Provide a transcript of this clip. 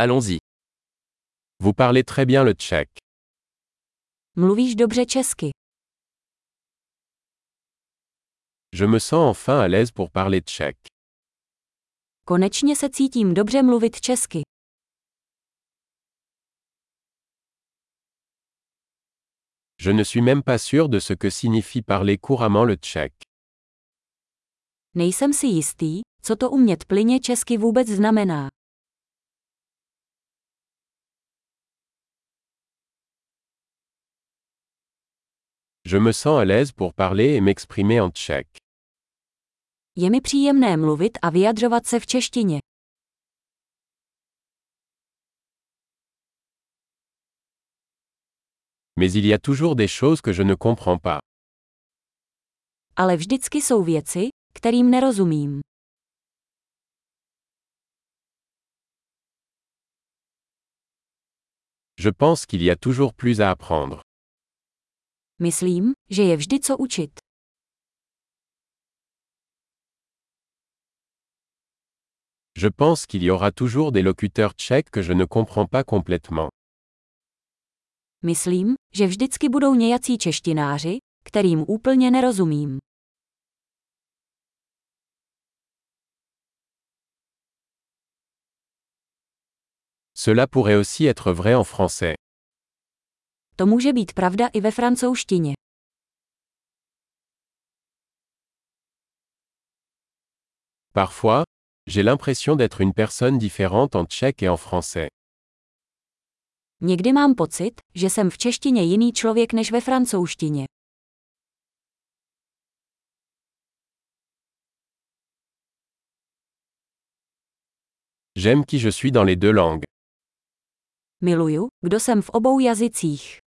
Allons-y. Vous parlez très bien le tchèque. Mluvíš dobře česky. Je me sens enfin à l'aise pour parler tchèque. Konečně se cítím dobře mluvit česky. Je ne suis même pas sûr de ce que signifie parler couramment le tchèque. Nejsem si jistý, co to umět plyně česky vůbec znamená. Je me sens à l'aise pour parler et m'exprimer en tchèque. Je mi příjemné mluvit a vyjadřovat se v češtině. Mais il y a toujours des choses que je ne comprends pas. Ale vždycky jsou věci, kterým nerozumím. Je pense qu'il y a toujours plus à apprendre. Myslím, že je vždy co učit. Je pense qu'il y aura toujours des locuteurs tchèques que je ne comprends pas complètement. Myslím, že vždycky budou nějací češtináři, kterým úplně nerozumím. Cela pourrait aussi être vrai en français. To může být pravda i ve francouzštině. Parfois, j'ai l'impression d'être une personne différente en tchèque et en français. Někdy mám pocit, že jsem v češtině jiný člověk než ve francouzštině. J'aime qui je suis dans les deux langues. Miluju, kdo jsem v obou jazycích.